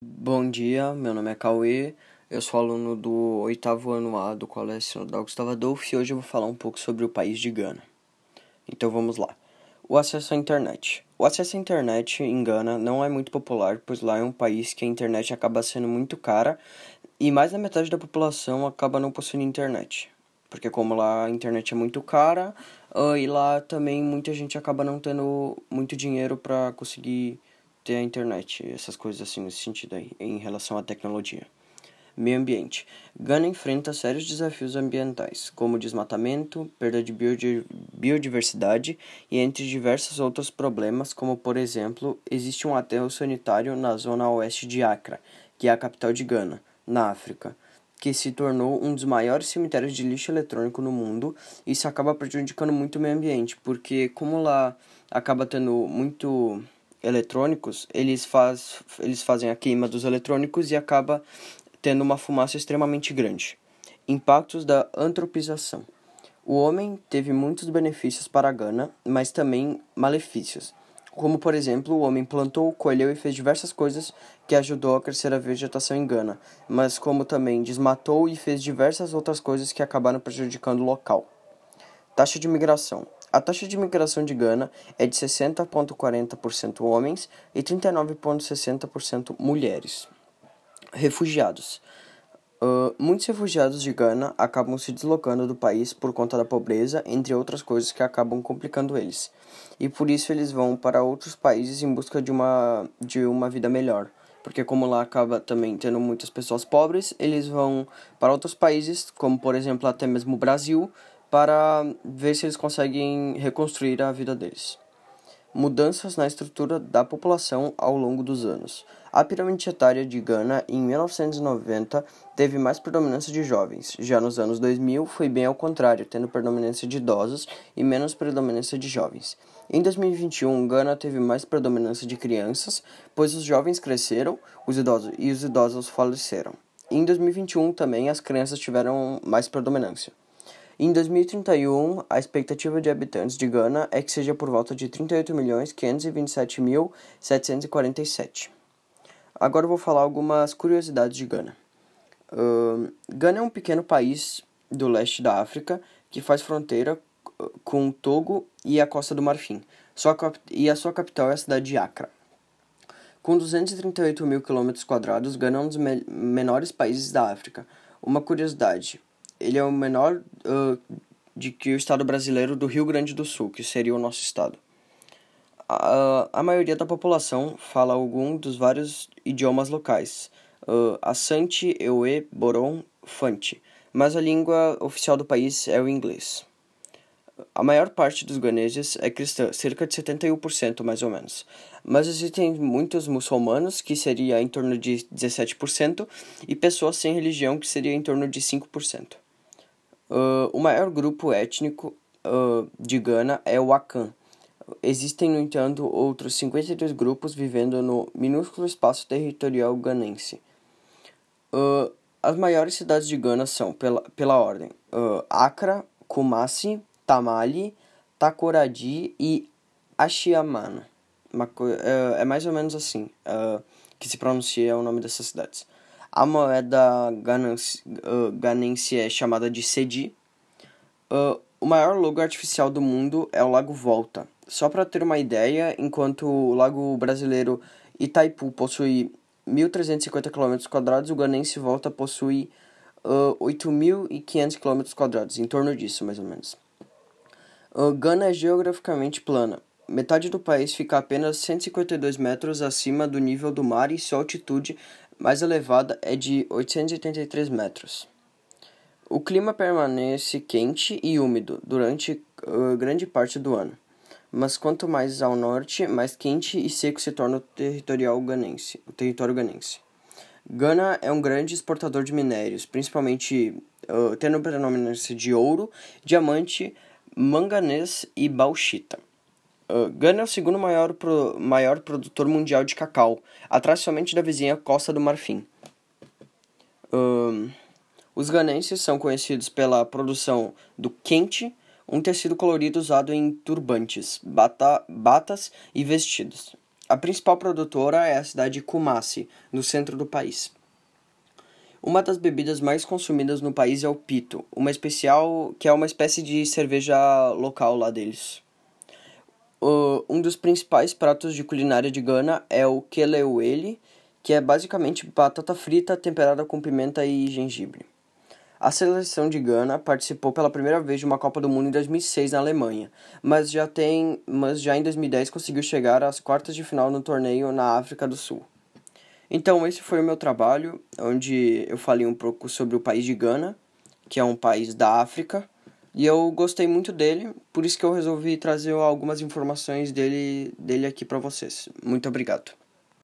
Bom dia, meu nome é Cauê, eu sou aluno do oitavo ano A do Colégio da Gustavo Adolfo e hoje eu vou falar um pouco sobre o país de Gana. Então vamos lá. O acesso à internet. O acesso à internet em Gana não é muito popular, pois lá é um país que a internet acaba sendo muito cara e mais da metade da população acaba não possuindo internet. Porque como lá a internet é muito cara, e lá também muita gente acaba não tendo muito dinheiro para conseguir ter a internet, essas coisas assim nesse sentido aí, em relação à tecnologia. Meio ambiente. Gana enfrenta sérios desafios ambientais, como desmatamento, perda de biodiversidade e entre diversos outros problemas, como por exemplo, existe um aterro sanitário na zona oeste de Accra, que é a capital de Gana, na África, que se tornou um dos maiores cemitérios de lixo eletrônico no mundo. Isso acaba prejudicando muito o meio ambiente, porque como lá acaba tendo muito eletrônicos, eles, faz, eles fazem a queima dos eletrônicos e acaba tendo uma fumaça extremamente grande. Impactos da antropização. O homem teve muitos benefícios para a Gana, mas também malefícios. Como, por exemplo, o homem plantou, colheu e fez diversas coisas que ajudou a crescer a vegetação em Gana, mas como também desmatou e fez diversas outras coisas que acabaram prejudicando o local. Taxa de migração. A taxa de imigração de Gana é de 60,40% homens e 39,60% mulheres. Refugiados. Uh, muitos refugiados de Gana acabam se deslocando do país por conta da pobreza, entre outras coisas que acabam complicando eles. E por isso eles vão para outros países em busca de uma, de uma vida melhor. Porque como lá acaba também tendo muitas pessoas pobres, eles vão para outros países, como por exemplo até mesmo o Brasil, para ver se eles conseguem reconstruir a vida deles. Mudanças na estrutura da população ao longo dos anos. A pirâmide etária de Gana, em 1990, teve mais predominância de jovens. Já nos anos 2000, foi bem ao contrário, tendo predominância de idosos e menos predominância de jovens. Em 2021, Gana teve mais predominância de crianças, pois os jovens cresceram os idosos, e os idosos faleceram. Em 2021, também as crianças tiveram mais predominância. Em 2031, a expectativa de habitantes de Gana é que seja por volta de 38.527.747. Agora eu vou falar algumas curiosidades de Gana. Uh, Gana é um pequeno país do leste da África que faz fronteira com Togo e a Costa do Marfim, sua e a sua capital é a cidade de Accra. Com 238 mil quilômetros quadrados, Gana é um dos me menores países da África. Uma curiosidade, ele é o menor uh, de que o estado brasileiro do Rio Grande do Sul, que seria o nosso estado. A, a maioria da população fala algum dos vários idiomas locais, uh, Asante, Ewe, Boron, Fante, mas a língua oficial do país é o inglês. A maior parte dos ganeses é cristã, cerca de 71% mais ou menos. Mas existem muitos muçulmanos, que seria em torno de 17%, e pessoas sem religião, que seria em torno de 5%. Uh, o maior grupo étnico uh, de Gana é o Akan. Existem, no entanto, outros 52 grupos vivendo no minúsculo espaço territorial ganense. Uh, as maiores cidades de Gana são, pela, pela ordem, Accra, Kumasi, Tamale, Takoradi e Achiamana. É, é mais ou menos assim que se pronuncia o nome dessas cidades. A moeda ganense, é chamada de Cedi. Uh, o maior lago artificial do mundo é o Lago Volta. Só para ter uma ideia, enquanto o lago brasileiro Itaipu possui 1.350 km, o ganense Volta possui uh, 8.500 km, em torno disso, mais ou menos. Uh, Gana é geograficamente plana. Metade do país fica apenas 152 metros acima do nível do mar e sua altitude mais elevada é de 883 metros. O clima permanece quente e úmido durante uh, grande parte do ano, mas quanto mais ao norte, mais quente e seco se torna o, territorial ganense, o território ganense. Gana é um grande exportador de minérios, principalmente uh, tendo predominância de ouro, diamante, manganês e bauxita. Uh, Gana é o segundo maior, pro, maior produtor mundial de cacau, atrás somente da vizinha Costa do Marfim. Os ganenses são conhecidos pela produção do quente, um tecido colorido usado em turbantes, bata, batas e vestidos. A principal produtora é a cidade de Kumasi, no centro do país. Uma das bebidas mais consumidas no país é o pito, uma especial que é uma espécie de cerveja local lá deles. Uh, um dos principais pratos de culinária de Gana é o kelewele, que é basicamente batata frita temperada com pimenta e gengibre. A seleção de Gana participou pela primeira vez de uma Copa do Mundo em 2006 na Alemanha, mas já tem, mas já em 2010 conseguiu chegar às quartas de final no torneio na África do Sul. Então esse foi o meu trabalho, onde eu falei um pouco sobre o país de Gana, que é um país da África, e eu gostei muito dele, por isso que eu resolvi trazer algumas informações dele, dele aqui para vocês. Muito obrigado.